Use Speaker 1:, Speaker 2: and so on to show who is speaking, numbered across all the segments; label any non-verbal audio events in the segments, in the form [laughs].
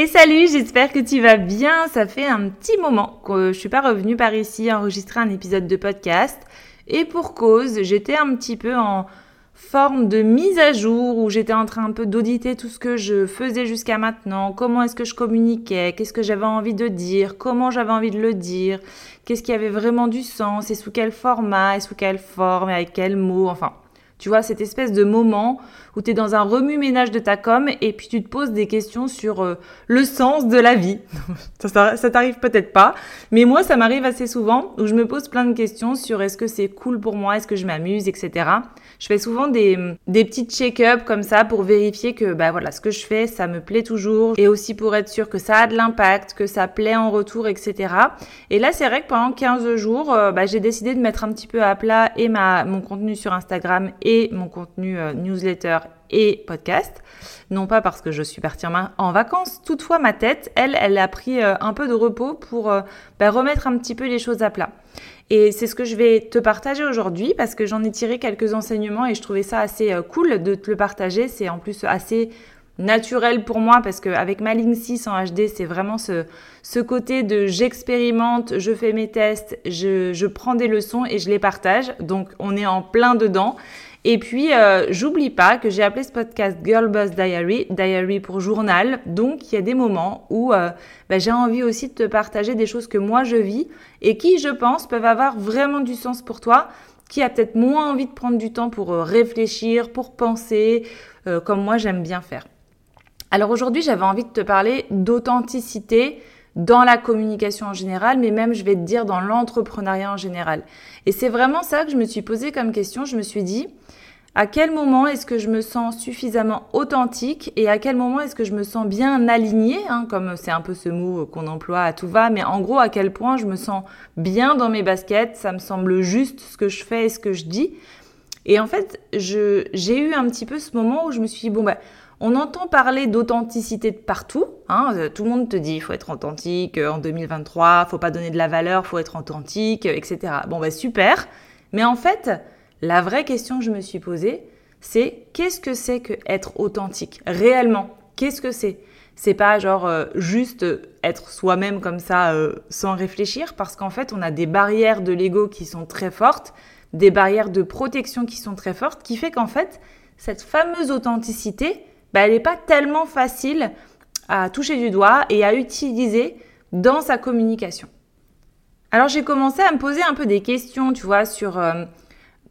Speaker 1: Et salut, j'espère que tu vas bien. Ça fait un petit moment que je suis pas revenue par ici enregistrer un épisode de podcast. Et pour cause, j'étais un petit peu en forme de mise à jour où j'étais en train un peu d'auditer tout ce que je faisais jusqu'à maintenant, comment est-ce que je communiquais, qu'est-ce que j'avais envie de dire, comment j'avais envie de le dire, qu'est-ce qui avait vraiment du sens? Et sous quel format? Et sous quelle forme? Et avec quels mots, enfin tu vois, cette espèce de moment où tu es dans un remue-ménage de ta com et puis tu te poses des questions sur euh, le sens de la vie. [laughs] ça, ça, t'arrive peut-être pas, mais moi, ça m'arrive assez souvent où je me pose plein de questions sur est-ce que c'est cool pour moi, est-ce que je m'amuse, etc. Je fais souvent des, des petits check-up comme ça pour vérifier que bah voilà, ce que je fais, ça me plaît toujours et aussi pour être sûr que ça a de l'impact, que ça plaît en retour, etc. Et là, c'est vrai que pendant 15 jours, euh, bah, j'ai décidé de mettre un petit peu à plat et ma, mon contenu sur Instagram et mon contenu euh, newsletter et podcast. Non pas parce que je suis partie en, vacances, toutefois ma tête, elle, elle a pris euh, un peu de repos pour euh, bah, remettre un petit peu les choses à plat. Et c'est ce que je vais te partager aujourd'hui parce que j'en ai tiré quelques enseignements et je trouvais ça assez cool de te le partager. C'est en plus assez naturel pour moi parce qu'avec ma ligne 6 en HD, c'est vraiment ce, ce côté de j'expérimente, je fais mes tests, je, je prends des leçons et je les partage. Donc on est en plein dedans. Et puis, euh, j'oublie pas que j'ai appelé ce podcast Girl Boss Diary, Diary pour journal. Donc, il y a des moments où euh, bah, j'ai envie aussi de te partager des choses que moi je vis et qui, je pense, peuvent avoir vraiment du sens pour toi, qui a peut-être moins envie de prendre du temps pour euh, réfléchir, pour penser, comme moi j'aime bien faire. Alors aujourd'hui, j'avais envie de te parler d'authenticité dans la communication en général, mais même, je vais te dire, dans l'entrepreneuriat en général. Et c'est vraiment ça que je me suis posé comme question. Je me suis dit, à quel moment est-ce que je me sens suffisamment authentique et à quel moment est-ce que je me sens bien alignée, hein, comme c'est un peu ce mot qu'on emploie à tout va, mais en gros à quel point je me sens bien dans mes baskets, ça me semble juste ce que je fais et ce que je dis. Et en fait, j'ai eu un petit peu ce moment où je me suis dit, bon, bah, on entend parler d'authenticité de partout. Hein, euh, tout le monde te dit il faut être authentique euh, en 2023, faut pas donner de la valeur, faut être authentique, euh, etc. Bon bah super. Mais en fait, la vraie question que je me suis posée, c'est qu'est-ce que c'est que être authentique réellement? Qu'est-ce que c'est? C'est pas genre juste être soi-même comme ça sans réfléchir, parce qu'en fait, on a des barrières de l'ego qui sont très fortes, des barrières de protection qui sont très fortes, qui fait qu'en fait, cette fameuse authenticité, bah, elle n'est pas tellement facile à toucher du doigt et à utiliser dans sa communication. Alors j'ai commencé à me poser un peu des questions, tu vois, sur euh,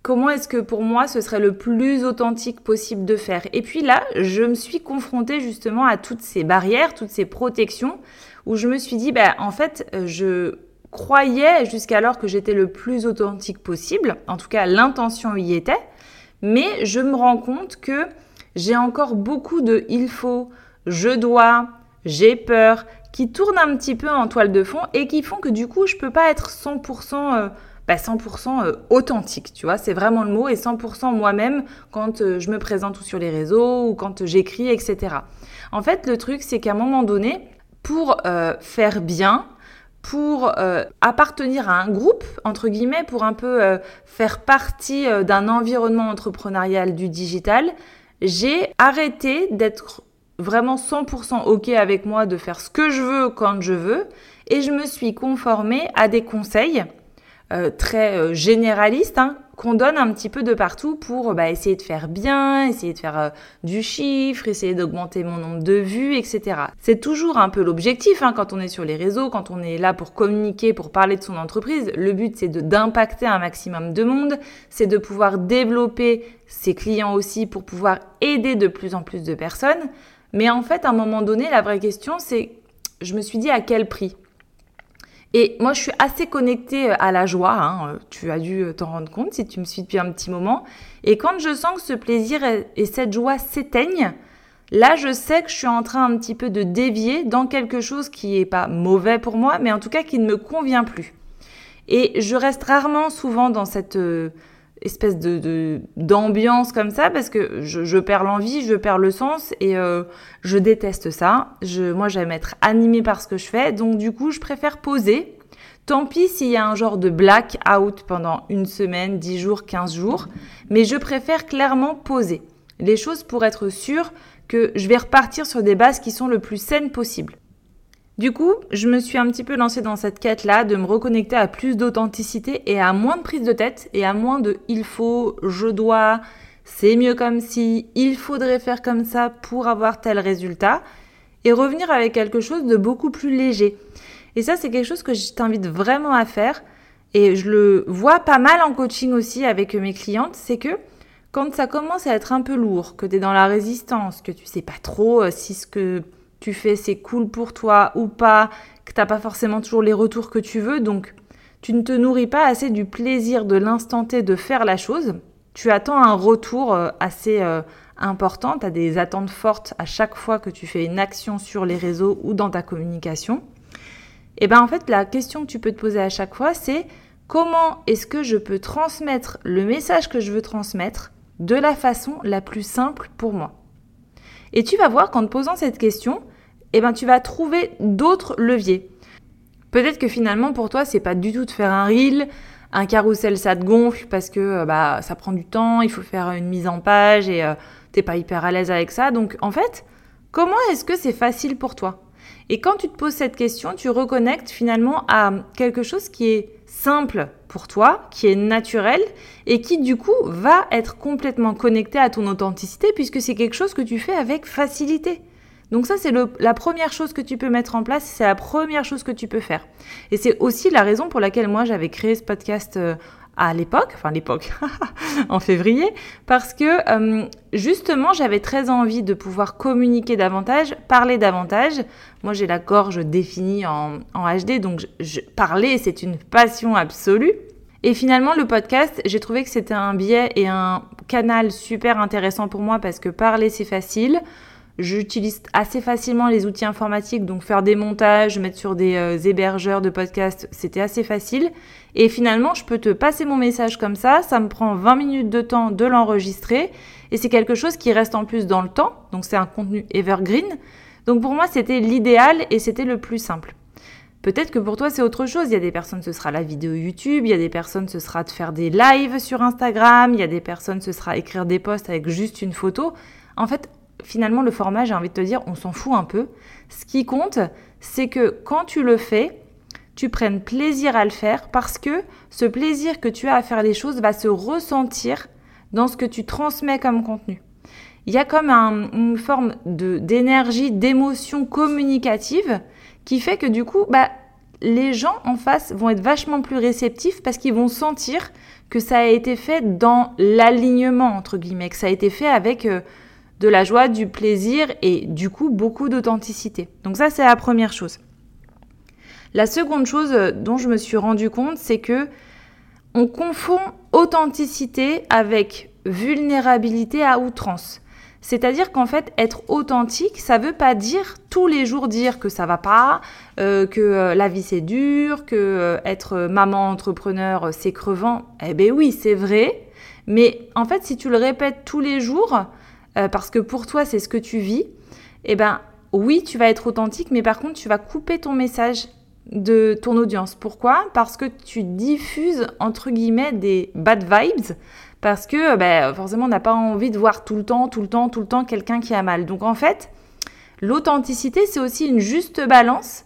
Speaker 1: comment est-ce que pour moi ce serait le plus authentique possible de faire. Et puis là, je me suis confrontée justement à toutes ces barrières, toutes ces protections, où je me suis dit, bah, en fait, je croyais jusqu'alors que j'étais le plus authentique possible, en tout cas l'intention y était, mais je me rends compte que j'ai encore beaucoup de il faut, je dois, j'ai peur qui tournent un petit peu en toile de fond et qui font que du coup, je peux pas être 100% 100% euh, bah, euh, authentique, tu vois, c'est vraiment le mot, et 100% moi-même quand euh, je me présente ou sur les réseaux ou quand j'écris, etc. En fait, le truc, c'est qu'à un moment donné, pour faire bien, pour appartenir à un groupe, entre guillemets, pour un peu faire partie d'un environnement entrepreneurial du digital, j'ai arrêté d'être vraiment 100% OK avec moi de faire ce que je veux quand je veux et je me suis conformée à des conseils euh, très euh, généraliste hein, qu'on donne un petit peu de partout pour bah, essayer de faire bien, essayer de faire euh, du chiffre, essayer d'augmenter mon nombre de vues, etc. C'est toujours un peu l'objectif hein, quand on est sur les réseaux, quand on est là pour communiquer, pour parler de son entreprise. Le but c'est d'impacter un maximum de monde, c'est de pouvoir développer ses clients aussi pour pouvoir aider de plus en plus de personnes. Mais en fait, à un moment donné, la vraie question c'est, je me suis dit à quel prix? Et moi, je suis assez connectée euh, à la joie. Hein. Euh, tu as dû euh, t'en rendre compte si tu me suis depuis un petit moment. Et quand je sens que ce plaisir et cette joie s'éteignent, là, je sais que je suis en train un petit peu de dévier dans quelque chose qui n'est pas mauvais pour moi, mais en tout cas qui ne me convient plus. Et je reste rarement souvent dans cette espèce de d'ambiance comme ça parce que je, perds l'envie, je perds le sens et euh, je déteste ça. Je, moi, j'aime être animée par ce que je fais, donc du coup, je préfère poser. Tant pis s'il y a un genre de black out pendant une semaine, 10 jours, 15 jours, mais je préfère clairement poser les choses pour être sûr que je vais repartir sur des bases qui sont le plus saines possible. Du coup, je me suis un petit peu lancée dans cette quête-là de me reconnecter à plus d'authenticité et à moins de prise de tête et à moins de il faut, je dois, c'est mieux comme si, il faudrait faire comme ça pour avoir tel résultat et revenir avec quelque chose de beaucoup plus léger. Et ça, c'est quelque chose que je t'invite vraiment à faire et je le vois pas mal en coaching aussi avec mes clientes, c'est que quand ça commence à être un peu lourd, que tu es dans la résistance, que tu sais pas trop euh, si ce que tu fais c'est cool pour toi ou pas, que t'as pas forcément toujours les retours que tu veux, donc tu ne te nourris pas assez du plaisir de l'instant T de faire la chose. Tu attends un retour euh, assez euh, important, tu as des attentes fortes à chaque fois que tu fais une action sur les réseaux ou dans ta communication. Et bien en fait, la question que tu peux te poser à chaque fois, c'est comment est-ce que je peux transmettre le message que je veux transmettre de la façon la plus simple pour moi? Et tu vas voir qu'en te posant cette question, eh ben, tu vas trouver d'autres leviers. Peut-être que finalement, pour toi, c'est pas du tout de faire un reel, un carrousel, ça te gonfle parce que euh, bah, ça prend du temps, il faut faire une mise en page et euh, t'es pas hyper à l'aise avec ça. Donc, en fait, comment est-ce que c'est facile pour toi? Et quand tu te poses cette question, tu reconnectes finalement à quelque chose qui est simple pour toi, qui est naturel et qui du coup va être complètement connecté à ton authenticité puisque c'est quelque chose que tu fais avec facilité. Donc ça, c'est la première chose que tu peux mettre en place, c'est la première chose que tu peux faire. Et c'est aussi la raison pour laquelle moi, j'avais créé ce podcast euh, à l'époque, enfin l'époque, [laughs] en février, parce que euh, justement j'avais très envie de pouvoir communiquer davantage, parler davantage. Moi j'ai la gorge définie en, HD, donc je, parler c'est une passion absolue. Et finalement le podcast, j'ai trouvé que c'était un biais et un canal super intéressant pour moi parce que parler c'est facile. J'utilise assez facilement les outils informatiques, donc faire des montages, mettre sur des euh, hébergeurs de podcasts, c'était assez facile. Et finalement, je peux te passer mon message comme ça, ça me prend 20 minutes de temps de l'enregistrer, et c'est quelque chose qui reste en plus dans le temps, donc c'est un contenu evergreen. Donc pour moi, c'était l'idéal et c'était le plus simple. Peut-être que pour toi, c'est autre chose. Il y a des personnes, ce sera la vidéo YouTube. Il y a des personnes, ce sera de faire des lives sur Instagram. Il y a des personnes, ce sera écrire des posts avec juste une photo. En fait, finalement, le format, j'ai envie de te dire, on s'en fout un peu. Ce qui compte, c'est que quand tu le fais, tu prennes plaisir à le faire parce que ce plaisir que tu as à faire les choses va se ressentir dans ce que tu transmets comme contenu. Il y a comme une forme d'énergie, d'émotion communicative qui fait que du coup, bah, les gens en face vont être vachement plus réceptifs parce qu'ils vont sentir que ça a été fait dans l'alignement, entre guillemets, que ça a été fait avec... Euh, de la joie, du plaisir et du coup beaucoup d'authenticité. Donc ça c'est la première chose. La seconde chose dont je me suis rendu compte, c'est que on confond authenticité avec vulnérabilité à outrance. C'est-à-dire qu'en fait, être authentique, ça veut pas dire tous les jours dire que ça va pas, euh, que euh, la vie c'est dur, que euh, être maman entrepreneur c'est crevant. Eh ben oui, c'est vrai. Mais en fait, si tu le répètes tous les jours, euh, parce que pour toi c'est ce que tu vis, eh ben oui, tu vas être authentique, mais par contre tu vas couper ton message de ton audience. Pourquoi? Parce que tu diffuses entre guillemets des bad vibes, parce que ben, forcément on n'a pas envie de voir tout le temps, tout le temps, tout le temps quelqu'un qui a mal. Donc en fait, l'authenticité c'est aussi une juste balance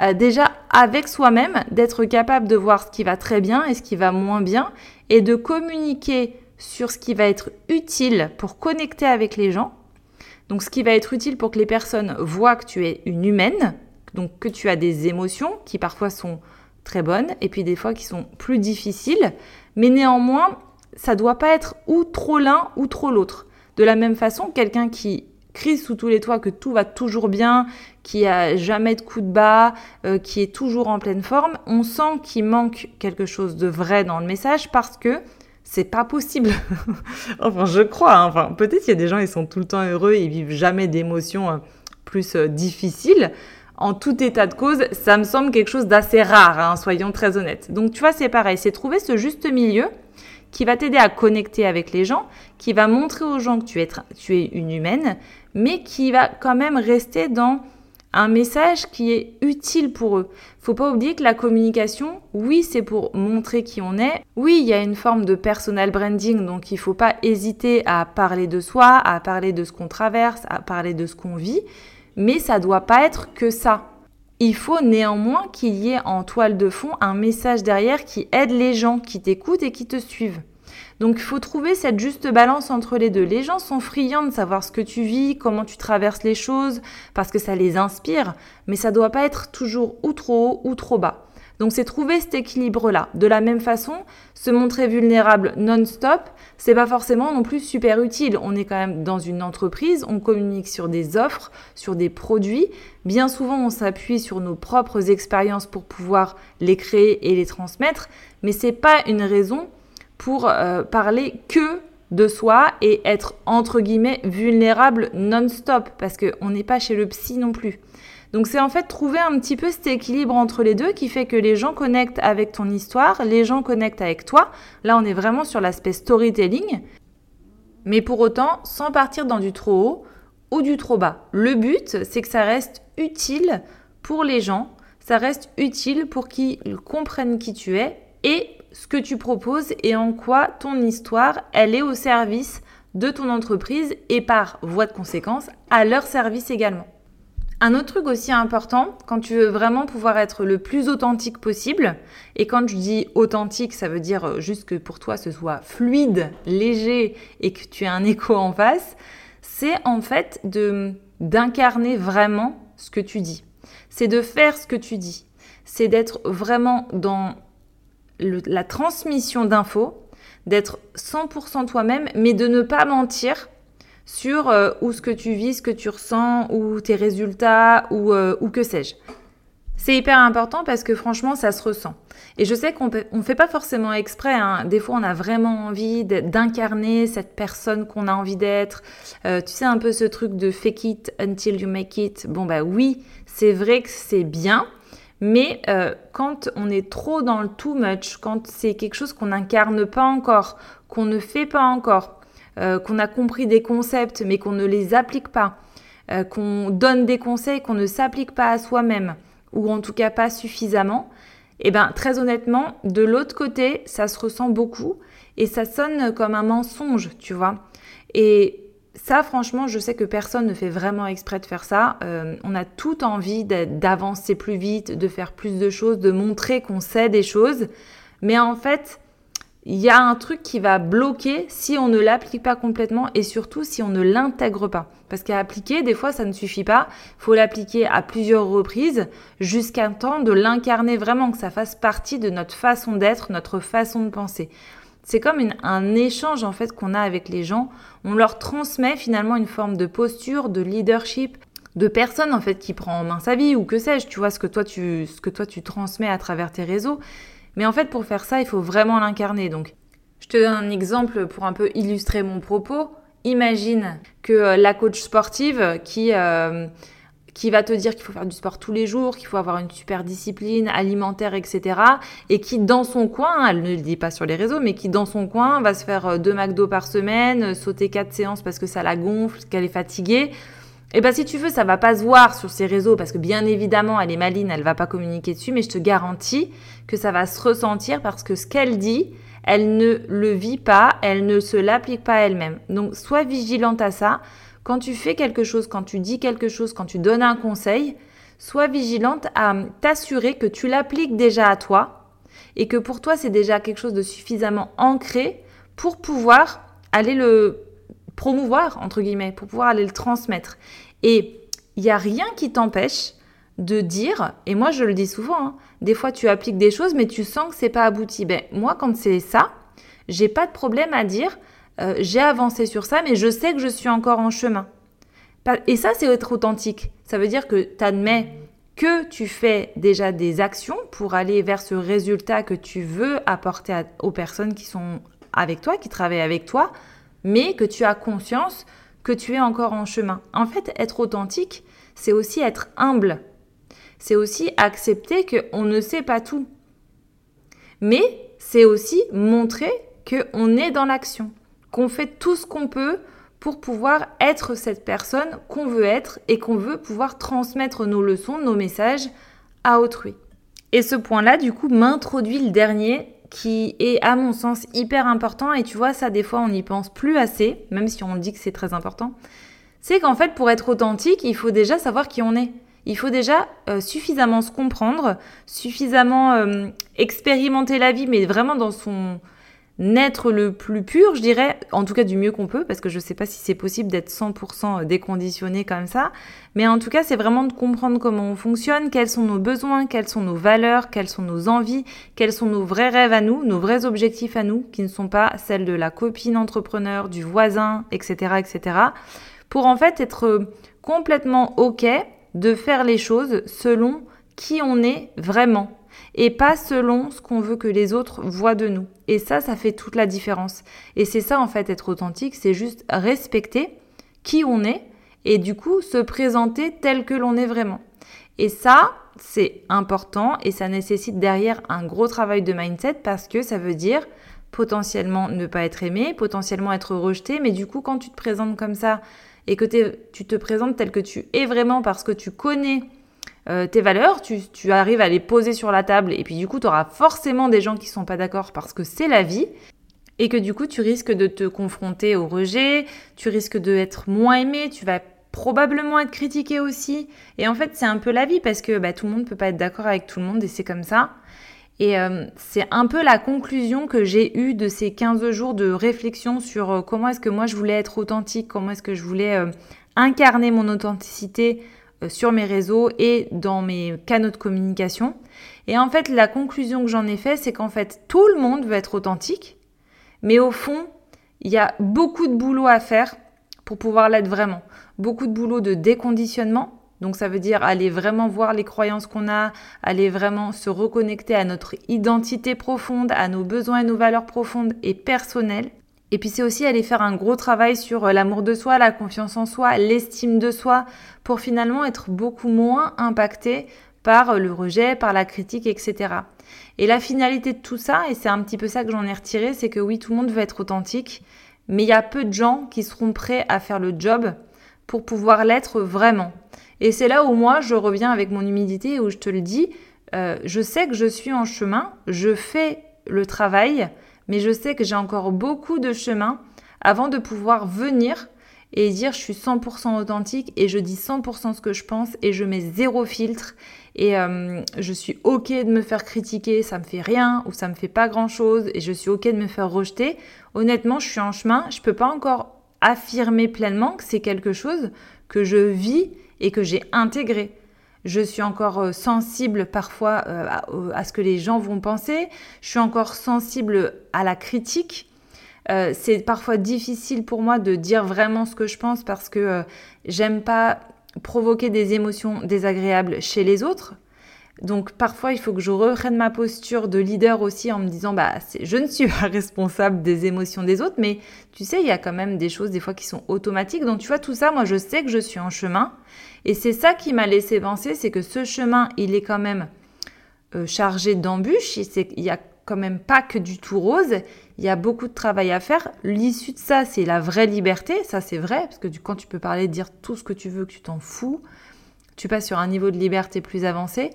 Speaker 1: euh, déjà avec soi-même, d'être capable de voir ce qui va très bien et ce qui va moins bien, et de communiquer sur ce qui va être utile pour connecter avec les gens. Donc ce qui va être utile pour que les personnes voient que tu es une humaine, donc que tu as des émotions qui parfois sont très bonnes et puis des fois qui sont plus difficiles, mais néanmoins, ça doit pas être ou trop l'un ou trop l'autre. De la même façon, quelqu'un qui crie sous tous les toits que tout va toujours bien, qui a jamais de coup de bas, euh, qui est toujours en pleine forme, on sent qu'il manque quelque chose de vrai dans le message parce que c'est pas possible. [laughs] enfin, je crois. Hein. Enfin, peut-être qu'il y a des gens, ils sont tout le temps heureux, ils vivent jamais d'émotions euh, plus euh, difficiles. En tout état de cause, ça me semble quelque chose d'assez rare, hein, soyons très honnêtes. Donc, tu vois, c'est pareil. C'est trouver ce juste milieu qui va t'aider à connecter avec les gens, qui va montrer aux gens que tu es, tu es une humaine, mais qui va quand même rester dans un message qui est utile pour eux. Faut pas oublier que la communication, oui, c'est pour montrer qui on est. Oui, il y a une forme de personal branding, donc il faut pas hésiter à parler de soi, à parler de ce qu'on traverse, à parler de ce qu'on vit, mais ça doit pas être que ça. Il faut néanmoins qu'il y ait en toile de fond un message derrière qui aide les gens qui t'écoutent et qui te suivent. Donc il faut trouver cette juste balance entre les deux. Les gens sont friands de savoir ce que tu vis, comment tu traverses les choses, parce que ça les inspire, mais ça doit pas être toujours ou trop haut ou trop bas. Donc c'est trouver cet équilibre-là. De la même façon, se montrer vulnérable non-stop, c'est pas forcément non plus super utile. On est quand même dans une entreprise, on communique sur des offres, sur des produits. Bien souvent, on s'appuie sur nos propres expériences pour pouvoir les créer et les transmettre, mais c'est pas une raison pour euh, parler que de soi et être entre guillemets vulnérable non-stop parce qu'on n'est pas chez le psy non plus. Donc c'est en fait trouver un petit peu cet équilibre entre les deux qui fait que les gens connectent avec ton histoire, les gens connectent avec toi. Là on est vraiment sur l'aspect storytelling, mais pour autant sans partir dans du trop haut ou du trop bas. Le but c'est que ça reste utile pour les gens, ça reste utile pour qu'ils comprennent qui tu es et ce que tu proposes et en quoi ton histoire, elle est au service de ton entreprise et par voie de conséquence à leur service également. Un autre truc aussi important, quand tu veux vraiment pouvoir être le plus authentique possible, et quand je dis authentique, ça veut dire juste que pour toi ce soit fluide, léger et que tu aies un écho en face, c'est en fait de d'incarner vraiment ce que tu dis. C'est de faire ce que tu dis. C'est d'être vraiment dans la transmission d'infos, d'être 100% toi-même, mais de ne pas mentir sur euh, où ce que tu vis, ce que tu ressens, ou tes résultats, ou, euh, ou que sais-je. C'est hyper important parce que franchement, ça se ressent. Et je sais qu'on ne fait pas forcément exprès. Hein. Des fois, on a vraiment envie d'incarner cette personne qu'on a envie d'être. Euh, tu sais, un peu ce truc de fake it until you make it. Bon, bah oui, c'est vrai que c'est bien. Mais euh, quand on est trop dans le too much, quand c'est quelque chose qu'on n'incarne pas encore, qu'on ne fait pas encore, euh, qu'on a compris des concepts mais qu'on ne les applique pas, euh, qu'on donne des conseils qu'on ne s'applique pas à soi-même, ou en tout cas pas suffisamment, eh ben très honnêtement, de l'autre côté, ça se ressent beaucoup et ça sonne comme un mensonge, tu vois. Et ça, franchement, je sais que personne ne fait vraiment exprès de faire ça. Euh, on a tout envie d'avancer plus vite, de faire plus de choses, de montrer qu'on sait des choses. Mais en fait, il y a un truc qui va bloquer si on ne l'applique pas complètement et surtout si on ne l'intègre pas. Parce qu'à appliquer, des fois, ça ne suffit pas. Il faut l'appliquer à plusieurs reprises jusqu'à temps de l'incarner vraiment, que ça fasse partie de notre façon d'être, notre façon de penser. C'est comme un échange en fait qu'on a avec les gens. On leur transmet finalement une forme de posture, de leadership, de personne en fait qui prend en main sa vie ou que sais-je. Tu vois ce que toi tu ce que toi tu transmets à travers tes réseaux. Mais en fait pour faire ça il faut vraiment l'incarner. Donc je te donne un exemple pour un peu illustrer mon propos. Imagine que euh, la coach sportive qui euh, qui va te dire qu'il faut faire du sport tous les jours, qu'il faut avoir une super discipline alimentaire, etc. Et qui, dans son coin, elle ne le dit pas sur les réseaux, mais qui, dans son coin, va se faire euh, deux McDo par semaine, euh, sauter quatre séances parce que ça la gonfle, qu'elle est fatiguée. Eh ben si tu veux, ça va pas se voir sur ses réseaux parce que bien évidemment, elle est maline, elle va pas communiquer dessus, mais je te garantis que ça va se ressentir parce que ce qu'elle dit, elle ne le vit pas, elle ne se l'applique pas elle-même. Donc sois vigilante à ça. Quand tu fais quelque chose, quand tu dis quelque chose, quand tu donnes un conseil, sois vigilante à t'assurer que tu l'appliques déjà à toi et que pour toi c'est déjà quelque chose de suffisamment ancré pour pouvoir aller le promouvoir, entre guillemets, pour pouvoir aller le transmettre. Et il n'y a rien qui t'empêche de dire, et moi je le dis souvent, hein, des fois tu appliques des choses mais tu sens que c'est pas abouti. Ben, moi quand c'est ça, j'ai pas de problème à dire, euh, j'ai avancé sur ça mais je sais que je suis encore en chemin. Et ça c'est être authentique. Ça veut dire que tu admets que tu fais déjà des actions pour aller vers ce résultat que tu veux apporter aux personnes qui sont avec toi, qui travaillent avec toi, mais que tu as conscience que tu es encore en chemin. En fait, être authentique, c'est aussi être humble. C'est aussi accepter qu'on ne sait pas tout. Mais c'est aussi montrer qu'on est dans l'action, qu'on fait tout ce qu'on peut pour pouvoir être cette personne qu'on veut être et qu'on veut pouvoir transmettre nos leçons, nos messages à autrui. Et ce point-là, du coup, m'introduit le dernier qui est à mon sens hyper important et tu vois ça des fois on n'y pense plus assez, même si on dit que c'est très important, c'est qu'en fait pour être authentique il faut déjà savoir qui on est. Il faut déjà euh, suffisamment se comprendre, suffisamment euh, expérimenter la vie, mais vraiment dans son, N'être le plus pur, je dirais, en tout cas du mieux qu'on peut, parce que je ne sais pas si c'est possible d'être 100% déconditionné comme ça, mais en tout cas c'est vraiment de comprendre comment on fonctionne, quels sont nos besoins, quelles sont nos valeurs, quelles sont nos envies, quels sont nos vrais rêves à nous, nos vrais objectifs à nous, qui ne sont pas celles de la copine entrepreneur, du voisin, etc., etc., pour en fait être complètement OK de faire les choses selon qui on est vraiment et pas selon ce qu'on veut que les autres voient de nous. Et ça, ça fait toute la différence. Et c'est ça, en fait, être authentique, c'est juste respecter qui on est et du coup se présenter tel que l'on est vraiment. Et ça, c'est important et ça nécessite derrière un gros travail de mindset parce que ça veut dire potentiellement ne pas être aimé, potentiellement être rejeté, mais du coup quand tu te présentes comme ça et que tu te présentes tel que tu es vraiment parce que tu connais euh, tes valeurs, tu, arrives à les poser sur la table et puis du coup, tu auras forcément des gens qui sont pas d'accord parce que c'est la vie et que du coup, tu risques de te confronter au rejet, tu risques d'être moins aimé, tu vas probablement être critiqué aussi. Et en fait, c'est un peu la vie parce que bah, tout le monde ne peut pas être d'accord avec tout le monde et c'est comme ça. Et euh, c'est un peu la conclusion que j'ai eue de ces 15 jours de réflexion sur euh, comment est-ce que moi je voulais être authentique, comment est-ce que je voulais incarner mon authenticité sur mes réseaux et dans mes canaux de communication. Et en fait, la conclusion que j'en ai fait, c'est qu'en fait, tout le monde veut être authentique, mais au fond, il y a beaucoup de boulot à faire pour pouvoir l'être vraiment. Beaucoup de boulot de déconditionnement. Donc ça veut dire aller vraiment voir les croyances qu'on a, aller vraiment se reconnecter à notre identité profonde, à nos besoins et nos valeurs profondes et personnelles. Et puis c'est aussi aller faire un gros travail sur euh, l'amour de soi, la confiance en soi, l'estime de soi, pour finalement être beaucoup moins impacté par euh, le rejet, par la critique, etc. Et la finalité de tout ça, et c'est un petit peu ça que j'en ai retiré, c'est que oui, tout le monde veut être authentique, mais il y a peu de gens qui seront prêts à faire le job pour pouvoir l'être vraiment. Et c'est là où moi, je reviens avec mon humidité, où je te le dis, euh, je sais que je suis en chemin, je fais le travail, mais je sais que j'ai encore beaucoup de chemin avant de pouvoir venir et dire je suis 100% authentique et je dis 100% ce que je pense et je mets zéro filtre. Et euh, je suis ok de me faire critiquer, ça me fait rien ou ça me fait pas grand chose et je suis ok de me faire rejeter. Honnêtement, je suis en chemin, je peux pas encore affirmer pleinement que c'est quelque chose que je vis et que j'ai intégré je suis encore euh, sensible parfois euh, à, ce que les gens vont penser, je suis encore sensible à la critique. Euh, c'est parfois difficile pour moi de dire vraiment ce que je pense parce que j'aime pas provoquer des émotions désagréables chez les autres. Donc parfois, il faut que je reprenne ma posture de leader aussi en me disant, bah, je ne suis pas [laughs] responsable des émotions des autres, mais tu sais, il y a quand même des choses des fois qui sont automatiques. Donc tu vois, tout ça, moi, je sais que je suis en chemin. Et c'est ça qui m'a laissé penser, c'est que ce chemin, il est quand même euh, chargé d'embûches. Il n'y a quand même pas que du tout rose. Il y a beaucoup de travail à faire. L'issue de ça, c'est la vraie liberté. Ça, c'est vrai, parce que quand tu peux parler, dire tout ce que tu veux, que tu t'en fous, tu passes sur un niveau de liberté plus avancé.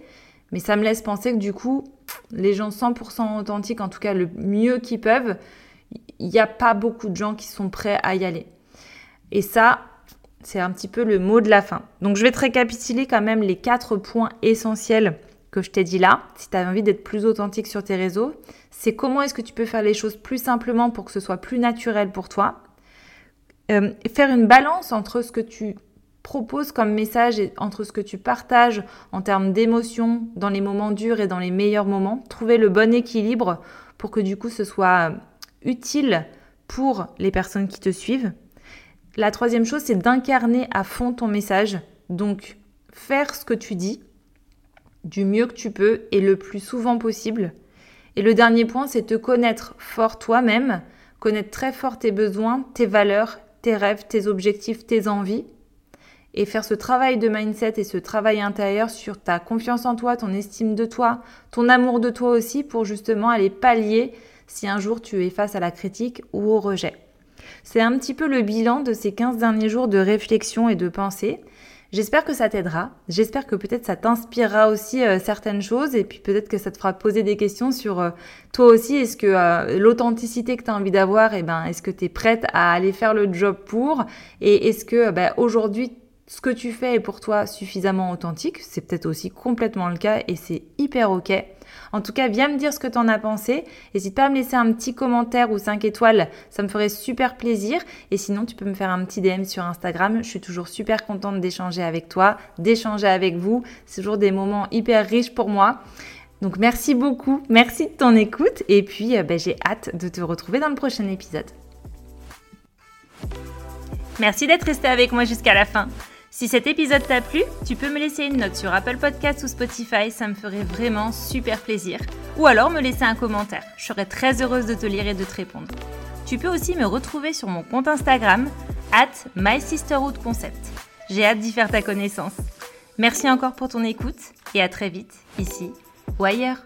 Speaker 1: Mais ça me laisse penser que du coup, les gens 100% authentiques, en tout cas le mieux qu'ils peuvent, il n'y a pas beaucoup de gens qui sont prêts à y aller. Et ça, C'est un petit peu le mot de la fin. Donc je vais te récapituler quand même les quatre points essentiels que je t'ai dit là, si tu as envie d'être plus authentique sur tes réseaux. C'est comment est-ce que tu peux faire les choses plus simplement pour que ce soit plus naturel pour toi. Euh, faire une balance entre ce que tu proposes comme message et entre ce que tu partages en termes d'émotions dans les moments durs et dans les meilleurs moments. Trouver le bon équilibre pour que du coup ce soit utile pour les personnes qui te suivent. La troisième chose, c'est d'incarner à fond ton message. Donc, faire ce que tu dis du mieux que tu peux et le plus souvent possible. Et le dernier point, c'est te connaître fort toi-même, connaître très fort tes besoins, tes valeurs, tes rêves, tes objectifs, tes envies. Et faire ce travail de mindset et ce travail intérieur sur ta confiance en toi, ton estime de toi, ton amour de toi aussi pour justement aller pallier si un jour tu es face à la critique ou au rejet. C'est un petit peu le bilan de ces 15 derniers jours de réflexion et de pensée. J'espère que ça t'aidera. J'espère que peut-être ça t'inspirera aussi euh, certaines choses et puis peut-être que ça te fera poser des questions sur euh, toi aussi. Est-ce que euh, l'authenticité que tu as envie d'avoir, eh ben, est-ce que tu es prête à aller faire le job pour? Et est-ce que ben, aujourd'hui ce que tu fais est pour toi suffisamment authentique, c'est peut-être aussi complètement le cas et c'est hyper ok. En tout cas, viens me dire ce que tu en as pensé. N'hésite pas à me laisser un petit commentaire ou 5 étoiles, ça me ferait super plaisir. Et sinon, tu peux me faire un petit DM sur Instagram. Je suis toujours super contente d'échanger avec toi, d'échanger avec vous. C'est toujours des moments hyper riches pour moi. Donc merci beaucoup, merci de ton écoute et puis euh, ben, j'ai hâte de te retrouver dans le prochain épisode. Merci d'être resté avec moi jusqu'à la fin. Si cet épisode t'a plu, tu peux me laisser une note sur Apple Podcasts ou Spotify, ça me ferait vraiment super plaisir. Ou alors me laisser un commentaire, je serais très heureuse de te lire et de te répondre. Tu peux aussi me retrouver sur mon compte Instagram, at MySisterhoodConcept. J'ai hâte d'y faire ta connaissance. Merci encore pour ton écoute et à très vite, ici ou ailleurs.